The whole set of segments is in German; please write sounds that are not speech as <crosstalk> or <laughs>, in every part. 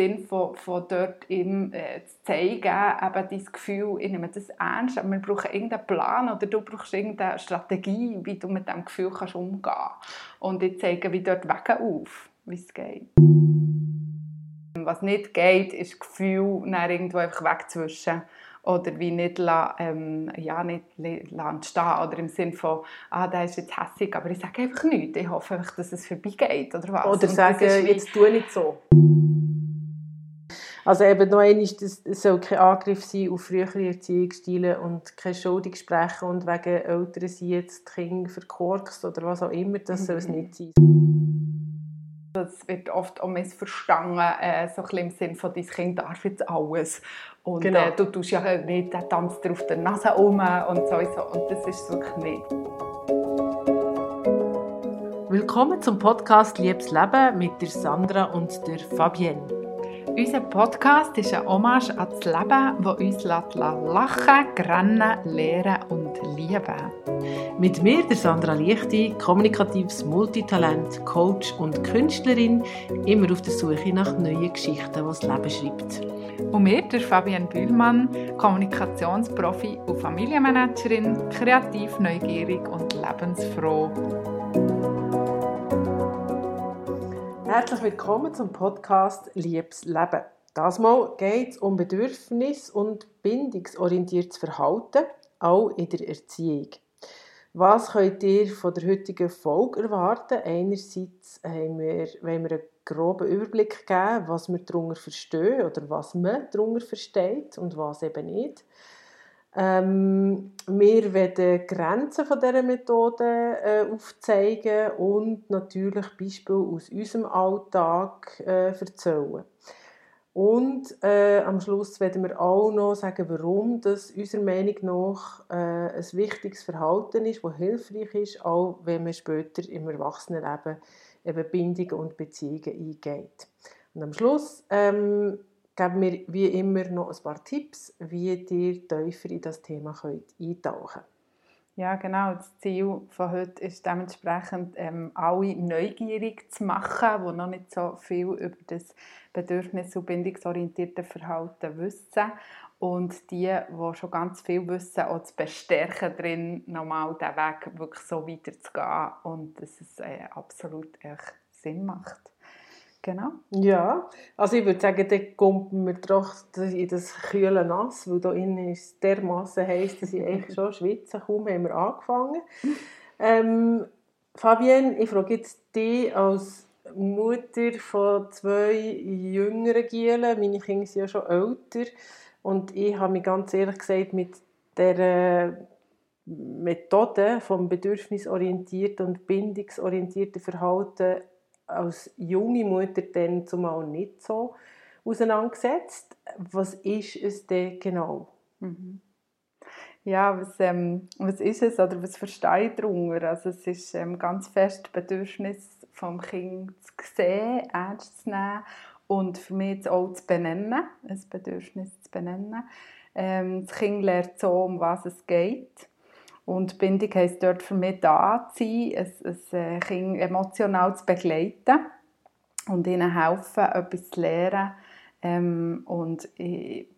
Sinn von, von dort ihm äh, zu zeigen, eben dein Gefühl, ich nehme das ernst, aber wir brauchen irgendeinen Plan oder du brauchst irgendeine Strategie, wie du mit diesem Gefühl kannst umgehen kannst. Und ich zeige wie dort Wege auf, wie es geht. Was nicht geht, ist das Gefühl, irgendwo einfach wegzuwischen oder wie nicht, la, ähm, ja, nicht stehen oder im Sinne von, ah, der ist jetzt hässlich, aber ich sage einfach nichts, ich hoffe einfach, dass es vorbeigeht oder was. Oder sagen, jetzt tu nicht so. Also eben noch einmal, es soll kein Angriff sein auf frühere Erziehungsstile und kein Schuldigsprechen und wegen Eltern sind jetzt die Kinder verkorkst oder was auch immer, das soll es mhm. nicht sein. Das wird oft auch missverstanden, äh, so ein im Sinne von, dein Kind darf jetzt alles. Und genau. äh, du tust ja nicht, der tanzt auf der Nase um und so und das ist es wirklich nicht. Willkommen zum Podcast Liebes Leben mit der Sandra und der Fabienne. Unser Podcast ist ein Hommage an das Leben, das uns lachen, grennen, lehren und lieben. Mit mir, der Sandra Lichti, kommunikatives Multitalent, Coach und Künstlerin, immer auf der Suche nach neuen Geschichten, die das Leben schreibt. Und mir, der Fabian Bühlmann, Kommunikationsprofi und Familienmanagerin, kreativ, neugierig und lebensfroh. Herzlich willkommen zum Podcast Liebes Leben. Das Mal geht es um bedürfnis- und bindungsorientiertes Verhalten, auch in der Erziehung. Was könnt ihr von der heutigen Folge erwarten? Einerseits haben wir, wollen wir einen groben Überblick geben, was wir darunter verstehen oder was man darunter versteht und was eben nicht. Ähm, wir werden Grenzen von dieser Methode äh, aufzeigen und natürlich Beispiele aus unserem Alltag äh, erzählen. Und äh, am Schluss werden wir auch noch sagen, warum das unserer Meinung nach äh, ein wichtiges Verhalten ist, das hilfreich ist, auch wenn man später im Erwachsenenleben eben Bindungen und Beziehungen eingeht. Und am Schluss ähm, geben wir wie immer noch ein paar Tipps, wie ihr tiefer in das Thema könnt eintauchen. Ja, genau. Das Ziel von heute ist dementsprechend, ähm, alle neugierig zu machen, die noch nicht so viel über das bedürfnis- und bindungsorientierte Verhalten wissen. Und die, die schon ganz viel wissen, auch zu bestärken, drin nochmal diesen Weg wirklich so weiterzugehen und dass es äh, absolut echt Sinn macht. Genau. Ja, also ich würde sagen, dann kommt man doch in das kühle Nass, weil da innen ist dermaßen heiß, dass ich eigentlich <laughs> schon schwitze. Kaum haben wir angefangen. Ähm, Fabienne, ich frage jetzt dich als Mutter von zwei jüngeren Gielen. Meine Kinder sind ja schon älter. Und ich habe mich ganz ehrlich gesagt mit der Methode vom bedürfnisorientierten und bindungsorientierten Verhalten als junge Mutter dann zumal nicht so auseinandergesetzt. Was ist es denn genau? Mhm. Ja, was, ähm, was ist es oder was verstehe ich darunter? Also es ist ähm, ganz fest Bedürfnis vom Kind zu sehen, ernst zu nehmen und für mich auch zu benennen, ein Bedürfnis zu benennen. Ähm, das Kind lernt so, um was es geht und Bindung heisst dort für mich da zu sein, ein, ein äh, Kind emotional zu begleiten und ihnen helfen, etwas zu lernen. Ähm, und ich,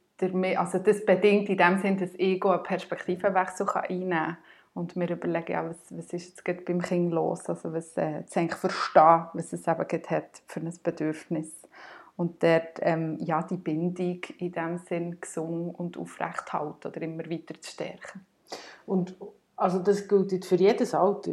also das bedingt in dem Sinne, dass ich einen Perspektivenwechsel einnehmen kann und mir überlegen, ja, was, was ist jetzt gerade beim Kind los, also was äh, eigentlich verstehen, was es eben hat für ein Bedürfnis und dort ähm, ja, die Bindung in dem Sinn gesungen und aufrecht halten oder immer weiter zu stärken. Und also das gilt für jedes Alter?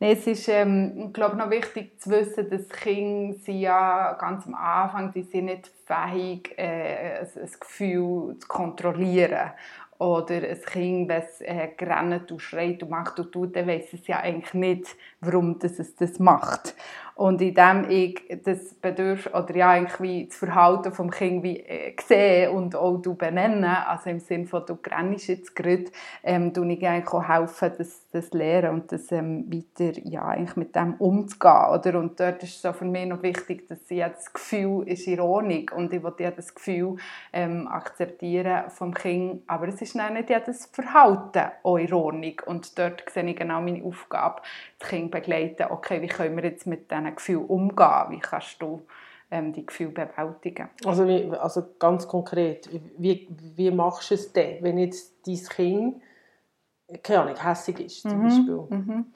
Nee, es ist, ähm, glaube noch wichtig zu wissen, dass Kinder sind ja ganz am Anfang, die sind nicht fähig, äh, ein, Gefühl zu kontrollieren. Oder ein Kind, wenn es äh, rennt und schreit und macht und tut, dann weiss es ja eigentlich nicht, warum es das macht. Und indem ich das Bedürfnis oder ja eigentlich wie das Verhalten vom Kind wie äh, sehe und auch du benenne, also im Sinne von du grennst jetzt gerade, ähm, ich eigentlich auch helfen, das, das lernen und das ähm, weiter ja eigentlich mit dem umzugehen, oder? Und dort ist so für mich noch wichtig, dass ich das Gefühl ist Ordnung und ich will ja das Gefühl ähm, akzeptieren vom Kind, aber es ist nicht das Verhalten auch Ordnung. Und dort sehe ich genau meine Aufgabe, Kind begleiten, okay, wie können wir jetzt mit diesen Gefühlen umgehen, wie kannst du ähm, die Gefühle bewältigen. Also, also ganz konkret, wie, wie machst du es denn, wenn jetzt dein Kind keine Ahnung, hässig ist zum mhm. Beispiel? Mhm.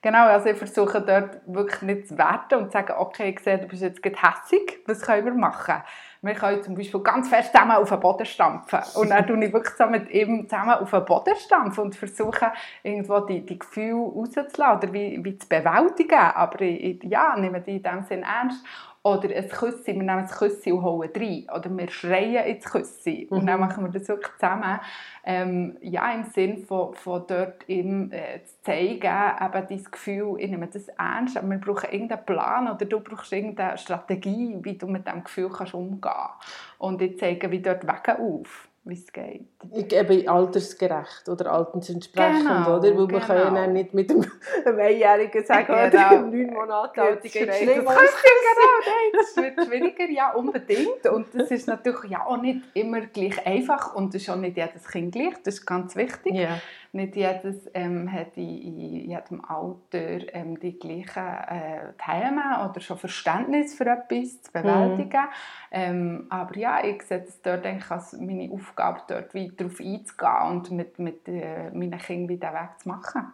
Genau, also ich versuche dort wirklich nicht zu werten und zu sagen, okay, ich sehe, du bist jetzt hässig, was können wir machen? Wir können zum Beispiel ganz fest zusammen auf den Boden stampfen. Und dann tue ich wirklich so mit ihm zusammen auf den Boden stampfen und versuche, irgendwo die, die Gefühle rauszulassen oder wie, wie zu bewältigen. Aber ich, ja, nehme die in dem Sinn ernst. Oder ein Küssi, wir nehmen ein Küssi und holen rein. Oder wir schreien ins Küssi. Mhm. Und dann mhm. machen wir das wirklich zusammen. Ähm, ja, im Sinn von, von dort ihm äh, zu zeigen, eben dieses Gefühl, ich nehme das ernst, aber wir brauchen irgendeinen Plan oder du brauchst irgendeine Strategie, wie du mit diesem Gefühl kannst umgehen kannst. Und ich zeige wie dort Wege auf wie es geht. Gebe altersgerecht oder altersentsprechend, genau, oder? Weil genau. man kann ja nicht mit einem, <laughs> einem Einjährigen sagen, genau. oder einem neun Monate alten Kind schlimm. Das, <laughs> genau, das wird schwieriger, ja, unbedingt. Und das ist natürlich ja auch nicht immer gleich einfach und das ist auch nicht jedes Kind gleich, das ist ganz wichtig. Yeah. Nicht jedes ähm, hat in, in jedem Alter ähm, die gleichen äh, Themen oder schon Verständnis für etwas zu bewältigen. Mm. Ähm, aber ja, ich sehe es dort eigentlich als meine Aufgabe, dort weiter darauf einzugehen und mit, mit äh, meinen Kindern wieder Weg zu machen.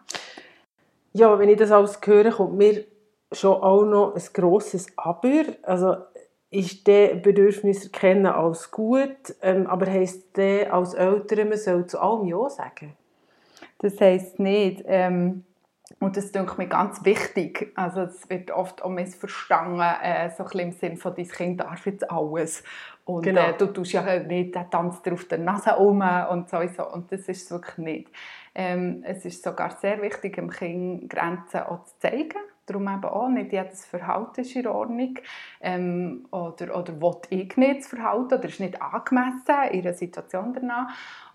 Ja, wenn ich das alles höre, kommt mir schon auch noch ein grosses Aber. Also ist der Bedürfnis erkennen als gut, ähm, aber heisst der als Eltern, man soll zu allem Ja sagen? Das heisst nicht. Ähm, und das ist mir ganz wichtig. Also es wird oft auch missverstanden, äh, so ein im Sinn von, dein Kind darf jetzt alles. Und genau. äh, du tust ja nicht, der tanzt auf der Nase um und so, und das ist es wirklich nicht. Ähm, es ist sogar sehr wichtig, dem Kind Grenzen auch zu zeigen. Darum eben auch, nicht jedes Verhalten ist in Ordnung. Ähm, oder, oder will ich nicht das Verhalten oder ist nicht angemessen in einer Situation danach.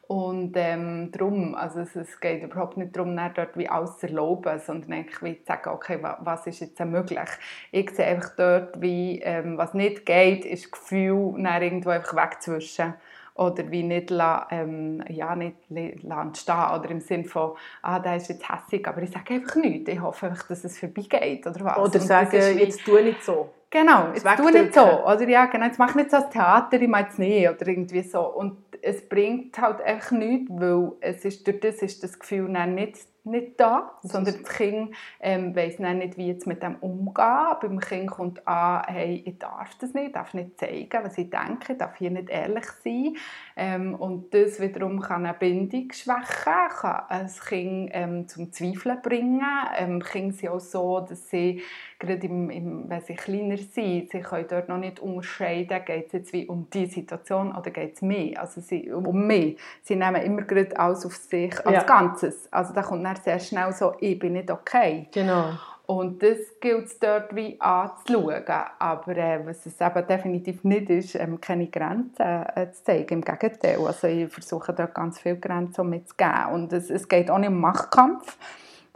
Und ähm, darum, also es, es, geht überhaupt nicht darum, dort wie alles zu erlauben, sondern eigentlich wie zu sagen, okay, was ist jetzt möglich? Ich sehe einfach dort, wie, ähm, was nicht geht, ist das Gefühl, dann irgendwo einfach wegzuwischen oder wie nicht, la, ähm, ja, nicht la, stehen oder im Sinne von, ah, der ist jetzt hässig, aber ich sage einfach nichts, ich hoffe einfach, dass es vorbeigeht oder was. Oder sagen, wie, jetzt tu nicht so. Genau, jetzt tu nicht so, oder ja, genau, jetzt mach nicht so das Theater, ich meine es nicht, oder irgendwie so. Und es bringt halt einfach nichts, weil es ist, durch das ist das Gefühl nicht, nicht da, sondern das Kind ähm, weiss nicht, wie jetzt mit dem umgehen. Beim Kind kommt an, hey, ich darf das nicht, ich darf nicht zeigen, was ich denke, ich darf hier nicht ehrlich sein. Ähm, und das wiederum kann eine Bindung schwächen, kann ein Kind ähm, zum Zweifeln bringen. Ähm, Kinder sind auch so, dass sie gerade im, im, wenn sie kleiner sind, sie können dort noch nicht unterscheiden, geht es jetzt wie um die Situation oder geht es mehr, also sie, um mehr. Sie nehmen immer gerade alles auf sich als ja. Ganzes. Also da kommt dann sehr schnell so, ich bin nicht okay. Genau. Und das gilt es dort wie anzuschauen. Aber äh, was es eben definitiv nicht ist, ähm, keine Grenzen äh, zu zeigen. Im Gegenteil. Also ich versuche dort ganz viele Grenzen mitzugeben. Und es, es geht auch nicht um Machtkampf.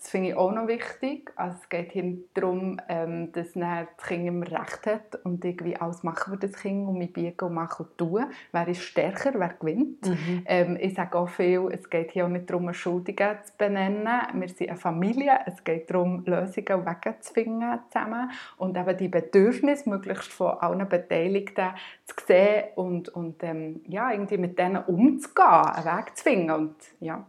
Das finde ich auch noch wichtig. Also es geht hier darum, ähm, dass das Kind immer Recht hat und irgendwie alles machen für das Kind und mich biegen und machen und tun. Wer ist stärker, wer gewinnt. Mhm. Ähm, ich sage auch viel, es geht hier auch nicht darum, Schuldigen zu benennen. Wir sind eine Familie. Es geht darum, Lösungen und Wege zu finden zusammen und eben die Bedürfnisse möglichst von allen Beteiligten zu sehen und, und ähm, ja, irgendwie mit denen umzugehen, einen Weg zu finden. Und, ja.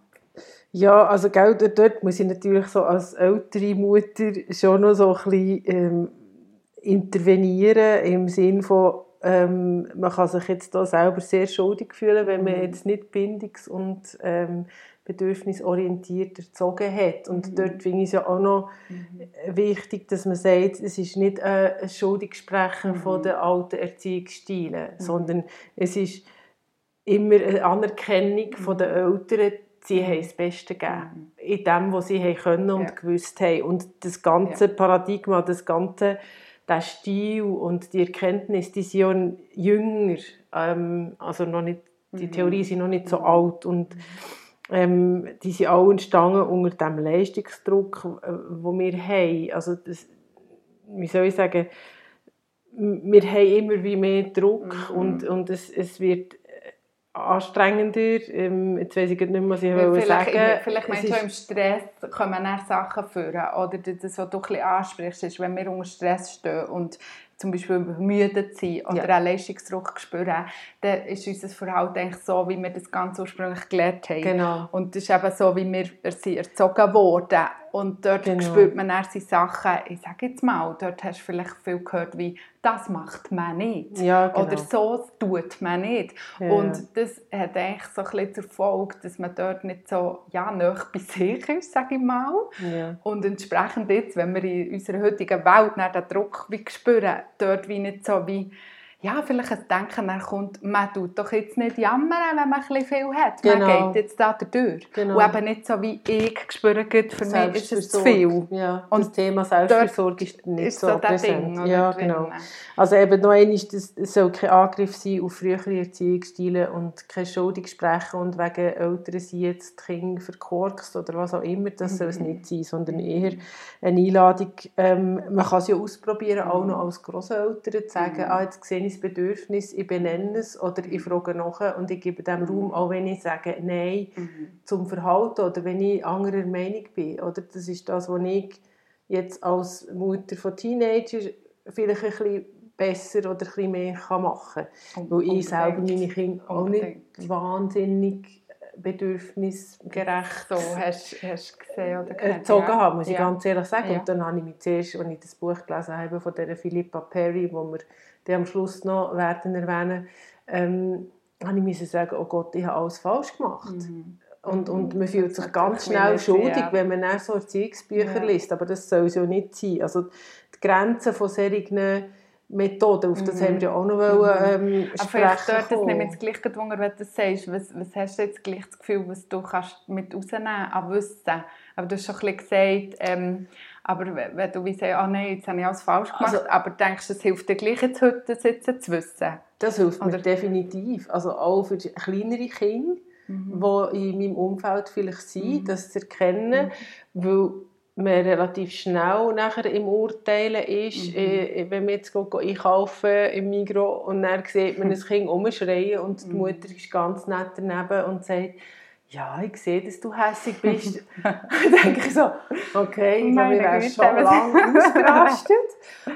Ja, also gell, dort muss ich natürlich so als ältere Mutter schon noch so ein bisschen ähm, intervenieren im Sinn von, ähm, man kann sich jetzt da selber sehr schuldig fühlen, wenn man mhm. jetzt nicht bindungs- und ähm, bedürfnisorientiert erzogen hat. Und mhm. dort finde ich es ja auch noch mhm. wichtig, dass man sagt, es ist nicht ein Schuldigsprechen mhm. von den alten Erziehungsstilen, mhm. sondern es ist immer eine Anerkennung von den Eltern, sie haben das Beste gegeben. Mhm. In dem, was sie haben können und ja. gewusst haben. Und das ganze ja. Paradigma, das ganze der Stil und die Erkenntnis, die sind ja jünger. Ähm, also noch nicht, die mhm. Theorien sind noch nicht so mhm. alt. Und ähm, die sind auch entstanden unter dem Leistungsdruck, äh, wo wir haben. Also das, wie soll ich sagen, wir haben immer wie mehr Druck mhm. und, und es, es wird anstrengender. Ähm, jetzt weiß ich nicht mehr, was ich vielleicht, sagen Vielleicht meinst du, im Stress kommen dann Sachen führen. Oder das, was du ein ansprichst, ist, wenn wir unter Stress stehen und zum Beispiel übermüdet sind oder Ja. einen Leistungsdruck spüren, dann ist unser Verhalten eigentlich so, wie wir das ganz ursprünglich gelernt haben. Genau. Und das ist eben so, wie wir erzogen wurden. Und dort Genau. spürt man dann die Sachen, ich sage jetzt mal, dort hast du vielleicht viel gehört wie, das macht man nicht. Ja, genau. Oder so tut man nicht. Ja. Und das hat eigentlich so ein bisschen zur Folge, dass man dort nicht so ja, nah bei sich ist, sage ich mal. Ja. Und entsprechend jetzt, wenn wir in unserer heutigen Welt den Druck wie spüren, dort wie nicht so wie, ja, vielleicht ein Denken dann kommt, man tut doch jetzt nicht jammern, wenn man ein bisschen viel hat. Genau. Man geht jetzt da durch. Genau. Und eben nicht so wie ich spüre, gut, für mich ist es zu viel. Ja, Und das Thema Selbstversorgung ist nicht Ist so, so präsent. Ding, ja, drin. genau. Also eben noch einmal, es soll kein Angriff sein auf frühere Erziehungsstile und keine Schuldig sprechen und wegen Eltern sind jetzt die Kinder verkorkst oder was auch immer, das soll es Mhm. nicht sein, sondern eher eine Einladung, ähm, man kann es ja ausprobieren, auch noch als Grosseltern, zu sagen, Mhm. ah, jetzt sehe ich das Bedürfnis, ich benenne es oder ich frage nach und ich gebe dem Raum, auch wenn ich sage, nein, Mhm. zum Verhalten oder wenn ich anderer Meinung bin. Oder? Das ist das, was ich jetzt als Mutter von Teenagern vielleicht ein bisschen besser oder ein bisschen mehr kann machen kann. Weil ich selber meine Kinder auch nicht wahnsinnig bedürfnisgerecht So hast du gesehen oder gehört, erzogen ja. habe, muss ich ja. ganz ehrlich sagen. Ja. Und dann habe ich mich zuerst, als ich das Buch gelesen habe von der Philippa Perry, wo wir die am Schluss noch werden erwähnen, ähm, habe ich müssen sagen, oh Gott, ich habe alles falsch gemacht. Mhm. Und, und man Das fühlt sich ganz schnell schuldig, ja. wenn man dann so Erziehungsbücher liest. Aber das soll es ja nicht sein. Also die Grenzen von solchen Methoden, auf das Mhm. haben wir ja auch noch wollen, ähm, Aber vielleicht dort, das mich jetzt gleich gewundert, wenn du das sagst. Was, was hast du jetzt gleich das Gefühl, was du kannst mit rausnehmen an Wissen? Aber du hast schon ein bisschen gesagt, ähm, aber wenn du wie sagst, ah nein, jetzt habe ich alles falsch gemacht, Also- aber denkst du, es hilft dir gleich jetzt heute, das jetzt zu wissen? Das hilft mir Oder- definitiv. Also auch für die kleinere Kinder, Mhm. die in meinem Umfeld vielleicht sind, das zu erkennen, weil man relativ schnell nachher im Urteilen ist, Mhm. äh, wenn wir jetzt einkaufen im Migros und dann sieht man <laughs> ein Kind rumschreien und Mhm. die Mutter ist ganz nett daneben und sagt, ja, ich sehe, dass du hässlich <laughs> bist. <laughs> dann denke ich so, okay, ich glaube, ich wäre schon lange ausgerastet.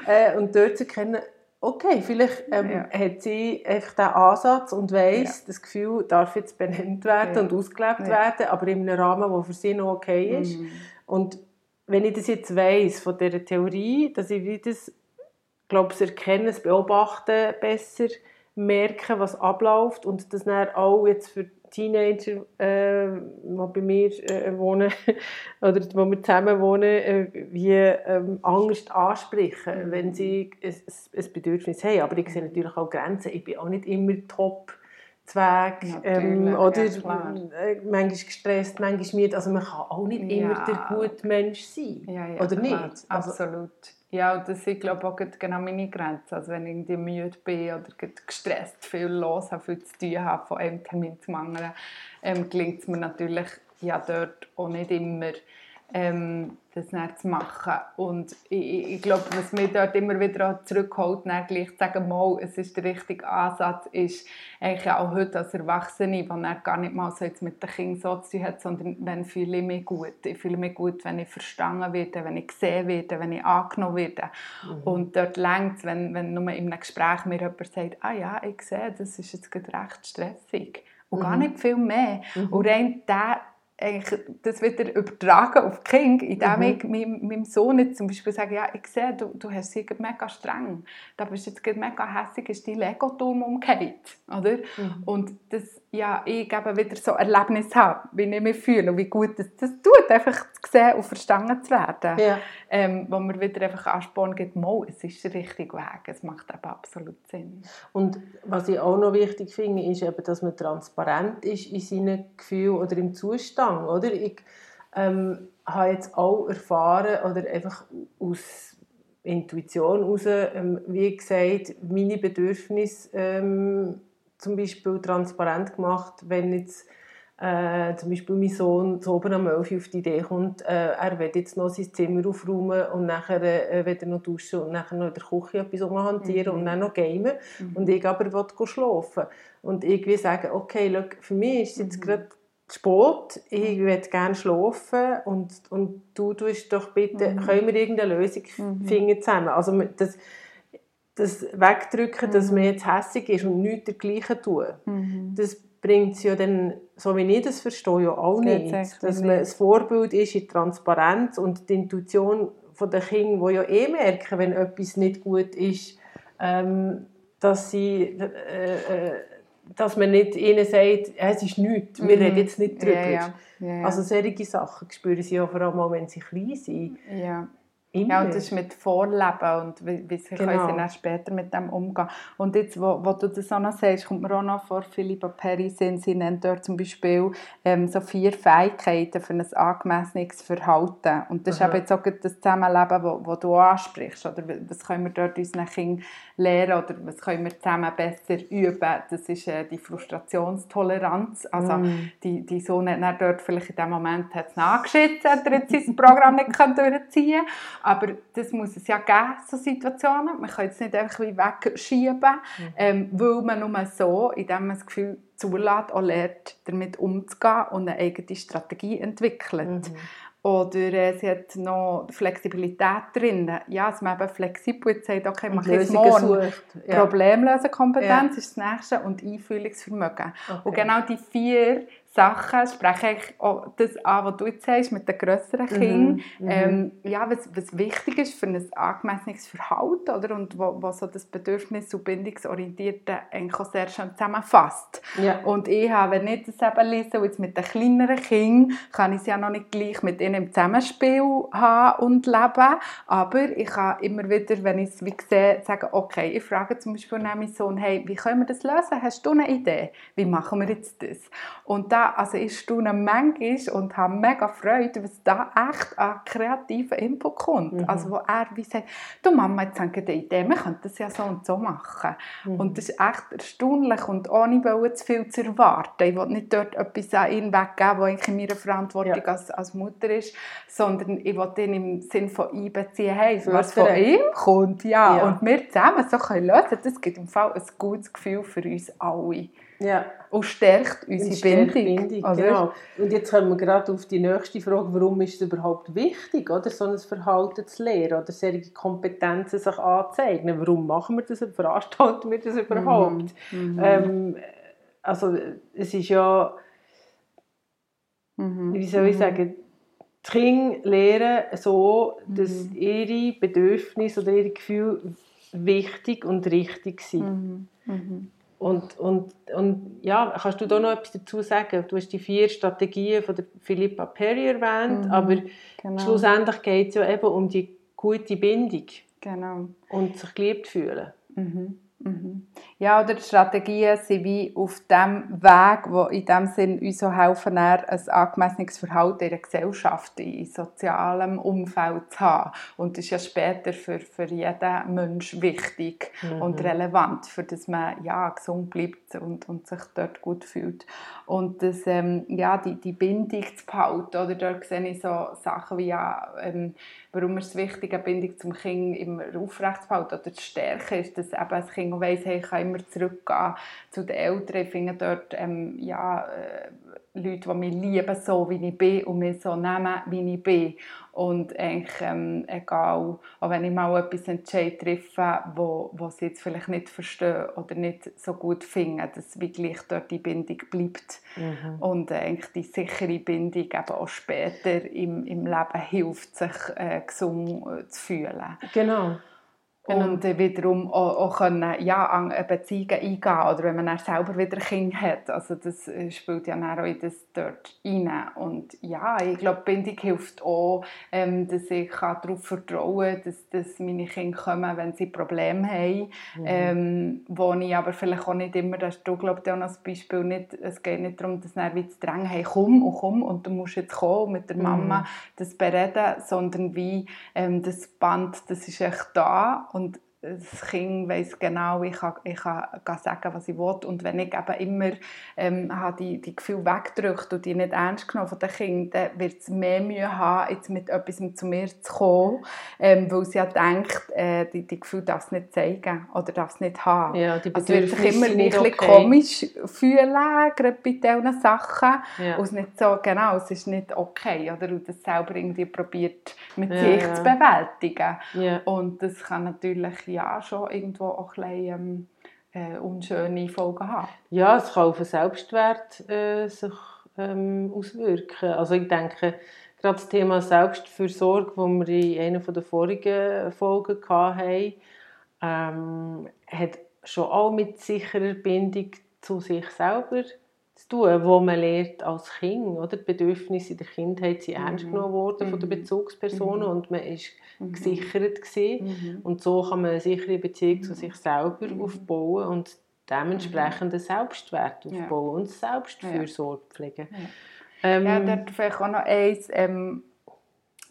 äh, und dort zu erkennen, okay, vielleicht ähm, Ja. hat sie einfach den Ansatz und weiss, das Gefühl darf jetzt benannt werden Ja. und ausgelebt Ja. werden, aber in einem Rahmen, der für sie noch okay ist. Mhm. Und wenn ich das jetzt weiss von dieser Theorie, dass ich das, glaube das Erkennen, das Beobachten besser merke, was abläuft und das dann auch jetzt für Teenager, äh, die bei mir äh, wohnen <laughs> oder wo wir zusammen wohnen, äh, wie ähm, Angst ansprechen, Mhm. wenn sie ein, ein Bedürfnis haben. Aber ich sehe natürlich auch Grenzen. Ich bin auch nicht immer top Zweig ähm, oder ja, äh, manchmal gestresst, manchmal müde. Also man kann auch nicht immer Ja. der gute Mensch sein. Ja, oder klar. nicht? Also, Absolut. Ja, und das ist, glaube auch genau meine Grenze. Also wenn ich irgendwie müde bin oder gestresst, viel los habe, viel zu tun habe, von einem Termin zum anderen, ähm, gelingt es mir natürlich ja, dort auch nicht immer, ähm, das dann zu machen. Und ich, ich, glaube, was mich dort immer wieder zurückholt, dann gleich zu sagen, mal, es ist der richtige Ansatz, ist eigentlich auch heute als Erwachsene, die dann gar nicht mal so jetzt mit den Kindern so zu tun hat, sondern wenn fühle ich mich gut. Ich fühle mich gut, wenn ich verstanden werde, wenn ich gesehen werde, wenn ich angenommen werde. Und dort längt es, wenn, wenn nur in einem Gespräch mir jemand sagt, ah ja, ich sehe, das ist jetzt gerade recht stressig. Und gar nicht viel mehr. Und rein der eigentlich das wieder übertragen auf die Kinder, indem ich meinem, meinem Sohn jetzt zum Beispiel sage, ja, ich sehe, du, du hast sie mega streng, da bist jetzt mega hässig, ist dein Lego-Turm umgekehrt, oder? Und das, ja, ich eben wieder so Erlebnis habe, wie ich mich fühle und wie gut das, das tut, einfach zu sehen und verstanden zu werden. ja. Ähm, wo mir wieder einfach Ansporn gibt, mal, es ist der richtige Weg, es macht eben absolut Sinn. Und was ich auch noch wichtig finde, ist eben, dass man transparent ist in seinen Gefühlen oder im Zustand. Oder? Ich ähm, habe jetzt auch erfahren, oder einfach aus Intuition heraus, ähm, wie gesagt, meine Bedürfnisse ähm, zum Beispiel transparent gemacht, wenn jetzt äh, zum Beispiel mein Sohn zu oben am 11 Uhr auf die Idee kommt, äh, er will jetzt noch sein Zimmer aufräumen und nachher äh, will er noch duschen und nachher noch in der Küche etwas umhantieren Mhm. und dann noch gamen. Und ich aber will schlafen. Und irgendwie sagen, okay, schau, für mich ist jetzt Mhm. gerade Sport, ich würde gerne schlafen und, und du tust doch bitte, Mhm. können wir irgendeine Lösung Mhm. finden zusammen. Also das, das Wegdrücken, mhm. dass man jetzt hässig ist und nichts dergleichen tun, mhm. das bringt es ja dann, so wie ich das verstehe, ja auch nicht. Dass man das Vorbild ist in Transparenz und die Intuition der Kinder, die ja eh merken, wenn etwas nicht gut ist, ähm, dass sie... Äh, äh, dass man nicht ihnen sagt, es ist nichts, wir mhm. reden jetzt nicht drüber. Ja, ja. Ja, also solche Sachen spüren sie ja vor allem wenn sie klein sind. Ja. Immer. Ja, und das ist mit Vorleben und wie, wie sie genau. können sie dann später mit dem umgehen. Und jetzt, wo, wo du das auch noch sagst, kommt mir auch noch vor, Philippa Perry sind, sie nennt dort zum Beispiel ähm, so vier Fähigkeiten für ein angemessenes Verhalten. Und das Aha. ist eben jetzt auch das Zusammenleben, wo, wo du ansprichst. Oder was können wir dort unseren Kindern lernen oder was können wir zusammen besser üben? Das ist äh, die Frustrationstoleranz. Also mm. die, die Sohn hat dort vielleicht in dem Moment hat es nachgeschissen, hat er jetzt sein Programm nicht durchziehen aber das muss es ja geben, so Situationen. Man kann es nicht einfach wie wegschieben, mhm. ähm, weil man nur so, indem man das Gefühl zulässt, auch lernt, damit umzugehen und eine eigene Strategie entwickelt. Mhm. Oder äh, sie hat noch Flexibilität drin. Ja, dass man eben flexibel jetzt sagt, okay, mach jetzt morgen. Ja. Problemlösenkompetenz ja. ist das Nächste und Einfühlungsvermögen. Okay. Und genau die vier Sachen spreche ich auch das an, was du jetzt sagst, mit den grösseren mhm, Kindern. Mhm, ähm, ja, was, was wichtig ist für ein angemessenes Verhalten oder? und wo, wo so das Bedürfnis- und Bindungsorientierte eigentlich auch sehr schön zusammenfasst. Ja. Und ich habe, wenn ich das eben lese, jetzt mit den kleineren Kindern, kann ich es ja noch nicht gleich mit ihnen im Zusammenspiel haben und leben, aber ich kann immer wieder, wenn ich es wie sehe, sagen, okay, ich frage zum Beispiel meinen Sohn, hey, wie können wir das lösen? Hast du eine Idee? Wie machen wir jetzt das? Und da also ich staune manchmal und habe mega Freude, was da echt an kreativen Input kommt. Mhm. Also wo er wie sagt, du Mama, jetzt haben wir eine Idee, wir könnten das ja so und so machen. Mhm. Und das ist echt erstaunlich und ohne zu viel zu erwarten. Ich will nicht dort etwas an ihn weggeben, was in meiner Verantwortung ja. als, als Mutter ist, sondern ich will ihn im Sinne von einbeziehen, hey, was von ihm kommt, ja. ja. Und wir zusammen so können lösen, das gibt im Fall ein gutes Gefühl für uns alle. Ja. Und stärkt unsere und stärkt Bindung. Bindung genau. Und jetzt kommen wir gerade auf die nächste Frage, warum ist es überhaupt wichtig, oder, so ein Verhalten zu lernen oder solche Kompetenzen sich anzeigen? Warum machen wir das, veranstalten wir das überhaupt? Mhm. Ähm, also es ist ja, mhm. wie soll ich mhm. sagen, die Kinder lernen so, dass mhm. ihre Bedürfnisse oder ihre Gefühle wichtig und richtig sind. Mhm. Und, und, und ja, kannst du da noch etwas dazu sagen? Du hast die vier Strategien von der Philippa Perry erwähnt, mhm, aber genau. schlussendlich geht es ja eben um die gute Bindung. Genau. Und sich geliebt fühlen. Mhm. Mhm. Ja, oder die Strategien sind wie auf dem Weg, wo in dem Sinn uns so helfen, ein angemessenes Verhalten in der Gesellschaft, in sozialem Umfeld zu haben. Und das ist ja später für, für jeden Mensch wichtig mhm. und relevant, für dass man ja, gesund bleibt und, und sich dort gut fühlt. Und das, ähm, ja, die, die Bindung zu behalten, oder dort sehe ich so Sachen wie ja, ähm, warum ist es wichtig, eine Bindung zum Kind immer aufrechtzuerhalten oder zu stärken, ist, dass eben das Kind weiss, hey, ich kann immer zurückgehen zu den Eltern. Ich finde dort ähm, ja, äh, Leute, die mich lieben, so wie ich bin und mich so nehmen, wie ich bin. Und eigentlich ähm, egal, auch wenn ich mal etwas entscheide, treffe, wo, wo sie jetzt vielleicht nicht verstehen oder nicht so gut finden, dass wie gleich dort die Bindung bleibt. Mhm. Und äh, eigentlich die sichere Bindung eben auch später im, im Leben hilft, sich äh, gesund äh, zu fühlen. Genau. Genau. Und wiederum auch, auch können, ja, an Beziehungen eingehen oder wenn man dann selber wieder ein Kind hat. Also das äh, spielt ja dann auch in das dort rein. Und ja, ich glaube, Bindung hilft auch, ähm, dass ich darauf vertrauen kann, dass, dass meine Kinder kommen, wenn sie Probleme haben. Mhm. Ähm, wo ich aber vielleicht auch nicht immer, das du glaube ich auch noch das Beispiel, nicht, es geht nicht darum, dass dann wie zu drängen, hey, komm und komm und du musst jetzt kommen mit der Mama mhm. das bereden, sondern wie ähm, das Band, das ist echt da und das Kind weiß genau, ich kann, ich kann sagen, was ich will. Und wenn ich eben immer ähm, die, die Gefühle wegdrückt und die nicht ernst genommen von den Kindern, dann wird es mehr Mühe haben, jetzt mit etwas zu mir zu kommen, ähm, weil sie ja denkt, äh, die, die Gefühle darf es nicht zeigen oder darf es nicht haben. Ja, die also wird sich immer ein bisschen okay. komisch fühlen, gerade bei diesen Sachen. Ja. Und es nicht so, genau, es ist nicht okay. Oder? Und das selber irgendwie probiert, mit ja, sich ja. zu bewältigen. Und das kann natürlich ja schon irgendwo auch ein bisschen, ähm, äh, unschöne Folgen haben. Ja, es kann auf den Selbstwert äh, sich ähm, auswirken. Also ich denke, gerade das Thema Selbstfürsorge, das wir in einer der vorigen Folgen hatten, ähm, hat schon auch mit sicherer Bindung zu sich selber zu tun, wo man lernt als Kind, oder? Die Bedürfnisse in der Kindheit sind ernst mhm. genommen worden von den mhm. Bezugspersonen mhm. und man ist mhm. gesichert mhm. und so kann man eine sichere Beziehung zu sich selber mhm. aufbauen und dementsprechend einen Selbstwert aufbauen ja. und Selbstfürsorge pflegen. Ja. Ähm, ja, dort vielleicht auch noch eins, ähm,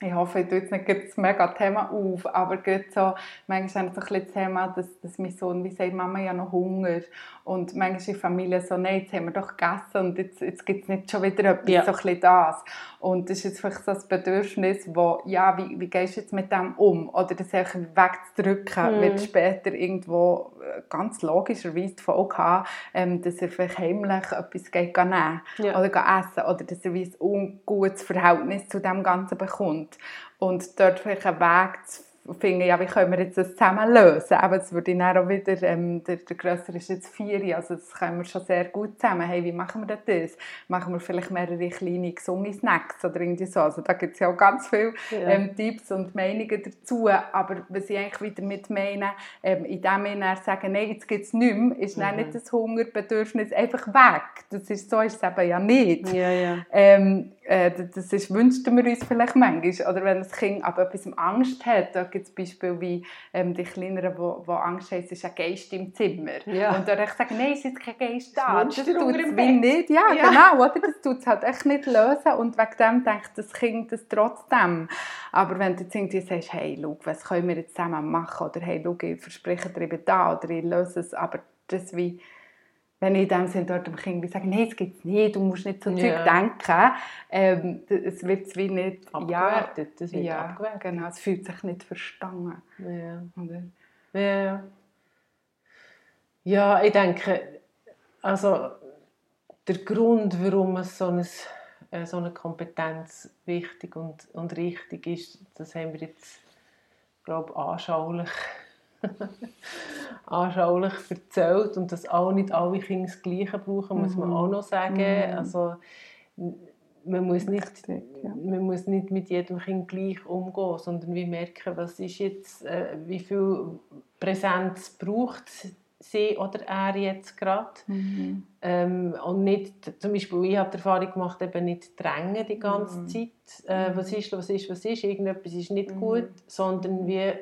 ich hoffe, ich tue jetzt nicht das mega Thema auf, aber gerade so, manchmal ist so ein das Thema, dass, dass mein Sohn wie sagt, Mama, ja noch Hunger. Und manchmal ist die Familie so, nein, jetzt haben wir doch gegessen und jetzt, jetzt gibt es nicht schon wieder etwas, ja. so ein bisschen das. Und das ist jetzt vielleicht so das Bedürfnis, wo, ja, wie, wie gehst du jetzt mit dem um? Oder das einfach wegzudrücken, mhm. wird später irgendwo äh, ganz logischerweise die Folge haben, ähm, dass er vielleicht heimlich etwas geht nehmen ja. oder essen oder dass er wie ein ungutes Verhältnis zu dem Ganzen bekommt. Und dort vielleicht einen Weg zu finden, ja, wie können wir jetzt das zusammen lösen? Aber es würde dann auch wieder, ähm, der, der Grössere ist jetzt vier, also das können wir schon sehr gut zusammen. Hey, wie machen wir das? Machen wir vielleicht mehrere kleine gesunde Snacks oder irgendwie so? Also da gibt es ja auch ganz viele ja. ähm, Tipps und Meinungen dazu, aber was ich eigentlich wieder mit meine, ähm, in dem Sinne sagen, nein, jetzt gibt es nichts mehr, ist mhm. nicht das Hungerbedürfnis einfach weg. Das ist, so ist es eben ja nicht. Ja, ja. Ähm, äh, das ist, wünschten wir uns vielleicht manchmal. Oder wenn das Kind aber etwas Angst hat, da gibt es Beispiele wie ähm, die Kleineren, die Angst haben, es ist ein Geist im Zimmer. Ja. Und dann ich sagen, nein, es ist kein Geist da. Das, das tut es nicht. Ja, ja, genau. Oder? Das tut es halt echt nicht lösen. Und wegen dem denkt das Kind das trotzdem. Aber wenn du jetzt irgendwie sagst, hey, schau, was können wir jetzt zusammen machen? Oder hey, schau, ich verspreche dir eben da. Oder ich löse es. Aber das wie wenn ich in dem Sinne dort dem Kind sage, nein, das gibt es nicht, du musst nicht so ja. Zeug denken, ähm, es wird wie nicht abgewertet, ja, das wird ja, abgewertet. genau, es fühlt sich nicht verstanden. Ja. Oder? Ja. ja, ich denke, also der Grund, warum es so, eine, äh, so eine Kompetenz wichtig und, und richtig ist, das haben wir jetzt, glaube ich, anschaulich <laughs> anschaulich erzählt und dass auch nicht alle Kinder das Gleiche brauchen, muss man mhm. auch noch sagen. Mhm. Also, man muss, nicht, man muss nicht mit jedem Kind gleich umgehen, sondern wir merken, was ist jetzt, äh, wie viel Präsenz braucht sie oder er jetzt gerade. Mhm. Ähm, und nicht, zum Beispiel, ich habe die Erfahrung gemacht, eben nicht drängen die ganze mhm. Zeit, äh, was ist, was ist, was ist, irgendetwas ist nicht mhm. gut, sondern wie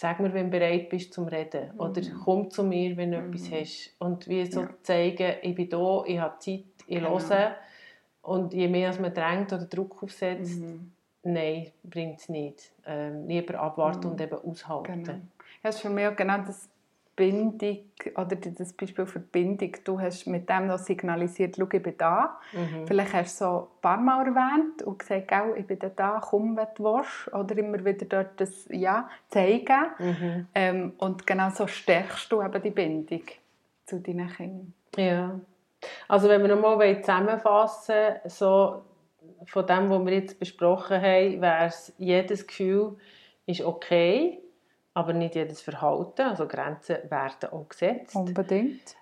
sag mir, wenn du bereit bist zum Reden. Mhm. Oder komm zu mir, wenn du mhm. etwas hast. Und wie so ja. zeigen, ich bin da, ich habe Zeit, ich genau. höre. Und je mehr man drängt oder Druck aufsetzt, mhm. nein, bringt es nicht. Ähm, lieber abwarten und mhm. eben aushalten. Genau. Ja, das ist für mich auch genau das Bindung, oder das Beispiel für Bindung, du hast mit dem noch signalisiert, schau, ich bin da. Mhm. Vielleicht hast du so ein paar Mal erwähnt und gesagt, ich bin da, komm, wenn du willst. Oder immer wieder dort das Ja zeigen. Mhm. Ähm, und genau so stärkst du eben die Bindung zu deinen Kindern. Ja. Also wenn wir nochmal zusammenfassen so von dem, was wir jetzt besprochen haben, wäre es jedes Gefühl ist okay aber nicht jedes Verhalten, also Grenzen werden auch gesetzt. Unbedingt.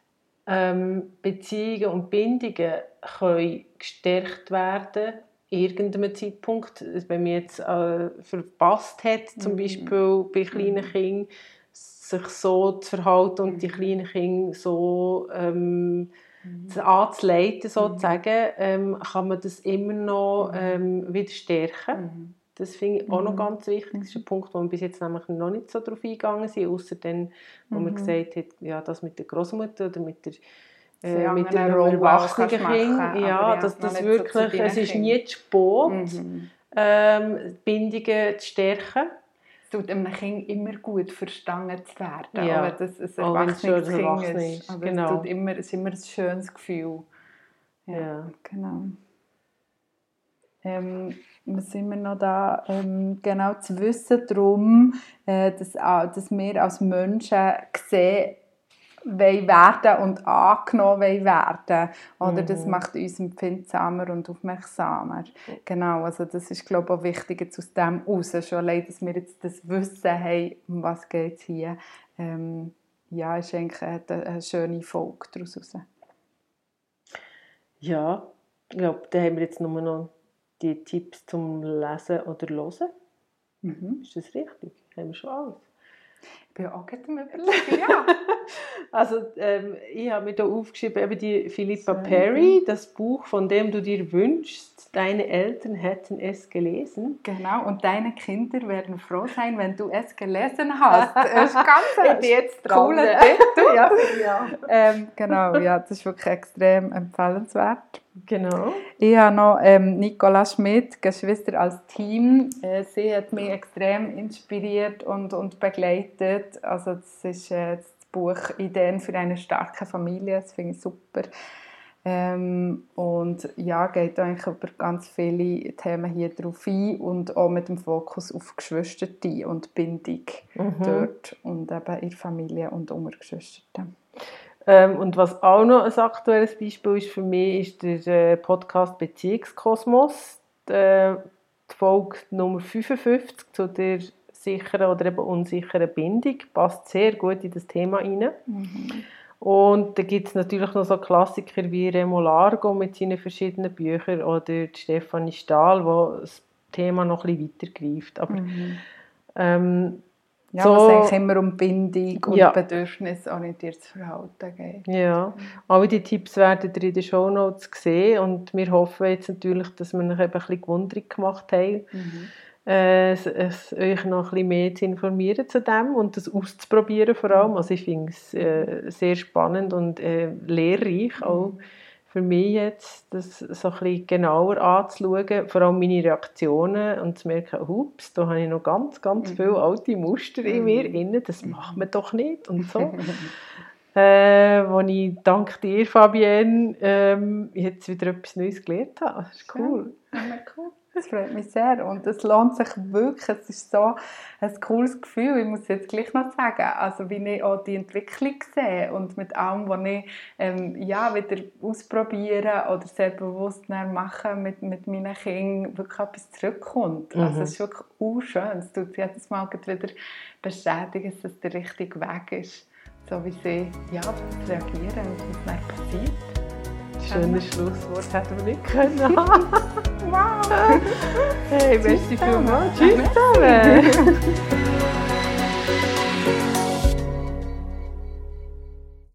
Ähm, Beziehungen und Bindungen können gestärkt werden, irgendeinem Zeitpunkt, wenn man jetzt äh, verpasst hat, zum mhm. Beispiel bei kleinen mhm. Kindern, sich so zu verhalten und die mhm. kleinen Kinder so ähm, mhm. anzuleiten, sozusagen, ähm, kann man das immer noch mhm. ähm, wieder stärken. Das finde ich auch noch mhm. ganz wichtig. Das ist ein Punkt, wo wir bis jetzt nämlich noch nicht so darauf eingegangen sind, außer dann, wo mhm. man gesagt hat, ja, das mit der Großmutter oder mit der äh, mit dem erwachsenen Kind, ja, dass das wirklich, so es ist nie zu spät, mhm. ähm, Bindungen zu stärken. Es tut einem Kind immer gut, verstanden zu werden, ja. aber das ein erwachsenes Kind ist. ist. Aber genau. es, tut immer, ist immer ein schönes Gefühl. Ja, ja. genau. Ähm, sind wir noch da, ähm, genau zu wissen darum, äh, dass, dass wir als Menschen sehen, werden und angenommen werden. Oder mhm. das macht uns empfindsamer und aufmerksamer. Genau, also das ist glaube ich auch wichtig jetzt aus dem raus. Schon allein, dass wir jetzt das Wissen haben, um was geht es hier. Ähm, ja, ist eigentlich eine, eine schöne Folge daraus raus. Ja, ich glaube, da haben wir jetzt nur noch die Tipps zum Lesen oder Hören. Mhm. Ist das richtig? Haben wir schon alles? Ich bin auch gerade am überlegen, ja. also ähm, ich habe mir hier aufgeschrieben, eben die Philippa Perry, das Buch, von dem du dir wünschst, deine Eltern hätten es gelesen. Genau, und deine Kinder werden froh sein, wenn du es gelesen hast. Das ist ganz <laughs> ich bin jetzt dran. cooler. Ja. <laughs> ja. Ähm, genau, ja, das ist wirklich extrem empfehlenswert. Genau. Ich habe noch ähm, Nicola Schmidt, Geschwister als Team. Äh, sie hat mich extrem inspiriert und, und begleitet. Also das ist äh, das Buch Ideen für eine starke Familie. Das finde ich super. Ähm, und ja, geht eigentlich über ganz viele Themen hier drauf ein und auch mit dem Fokus auf Geschwister und Bindung mhm. dort und eben in Familie und unter. Ähm, und was auch noch ein aktuelles Beispiel ist für mich, ist der äh, Podcast Beziehungskosmos, die, äh, die Folge Nummer 55 zu der sicheren oder eben unsicheren Bindung. Passt sehr gut in das Thema rein. Mhm. Und da gibt es natürlich noch so Klassiker wie Remo Largo mit seinen verschiedenen Büchern oder Stefanie Stahl, wo das Thema noch ein bisschen weitergreift. Aber mhm. ähm, ja, so, was eigentlich immer um Bindung und ja. bedürfnisorientiertes Verhalten geht. Ja, alle die Tipps werden ihr in den Shownotes sehen und wir hoffen jetzt natürlich, dass wir euch ein bisschen gewundert gemacht haben, mhm. äh, es, es, euch noch ein bisschen mehr zu informieren zu dem und das auszuprobieren vor allem. Also ich finde es äh, sehr spannend und äh, lehrreich mhm. Für mich jetzt, das so ein bisschen genauer anzuschauen, vor allem meine Reaktionen und zu merken, hups, da habe ich noch ganz, ganz mhm. viele alte Muster in mir mhm. drin, das macht man doch nicht und so. <laughs> äh, wo ich dank dir, Fabienne, ähm, jetzt wieder etwas Neues gelernt habe. Das ist cool. Ja, cool. Das freut mich sehr und es lohnt sich wirklich. Es ist so ein cooles Gefühl. Ich muss jetzt gleich noch sagen, also wie ich auch die Entwicklung sehe und mit allem, was ich ähm, ja, wieder ausprobieren oder sehr bewusst machen mit, mit meinen Kindern, wirklich etwas zurückkommt. Mhm. Also es ist wirklich schön. Es tut jedes Mal wieder bestätigen, dass es der richtige Weg ist, so wie sie ja, reagieren und was dann passiert. Schönes Schlusswort hätten wir nicht können. <laughs> wow! Hey, merci vielmals. Tschüss zusammen! <laughs>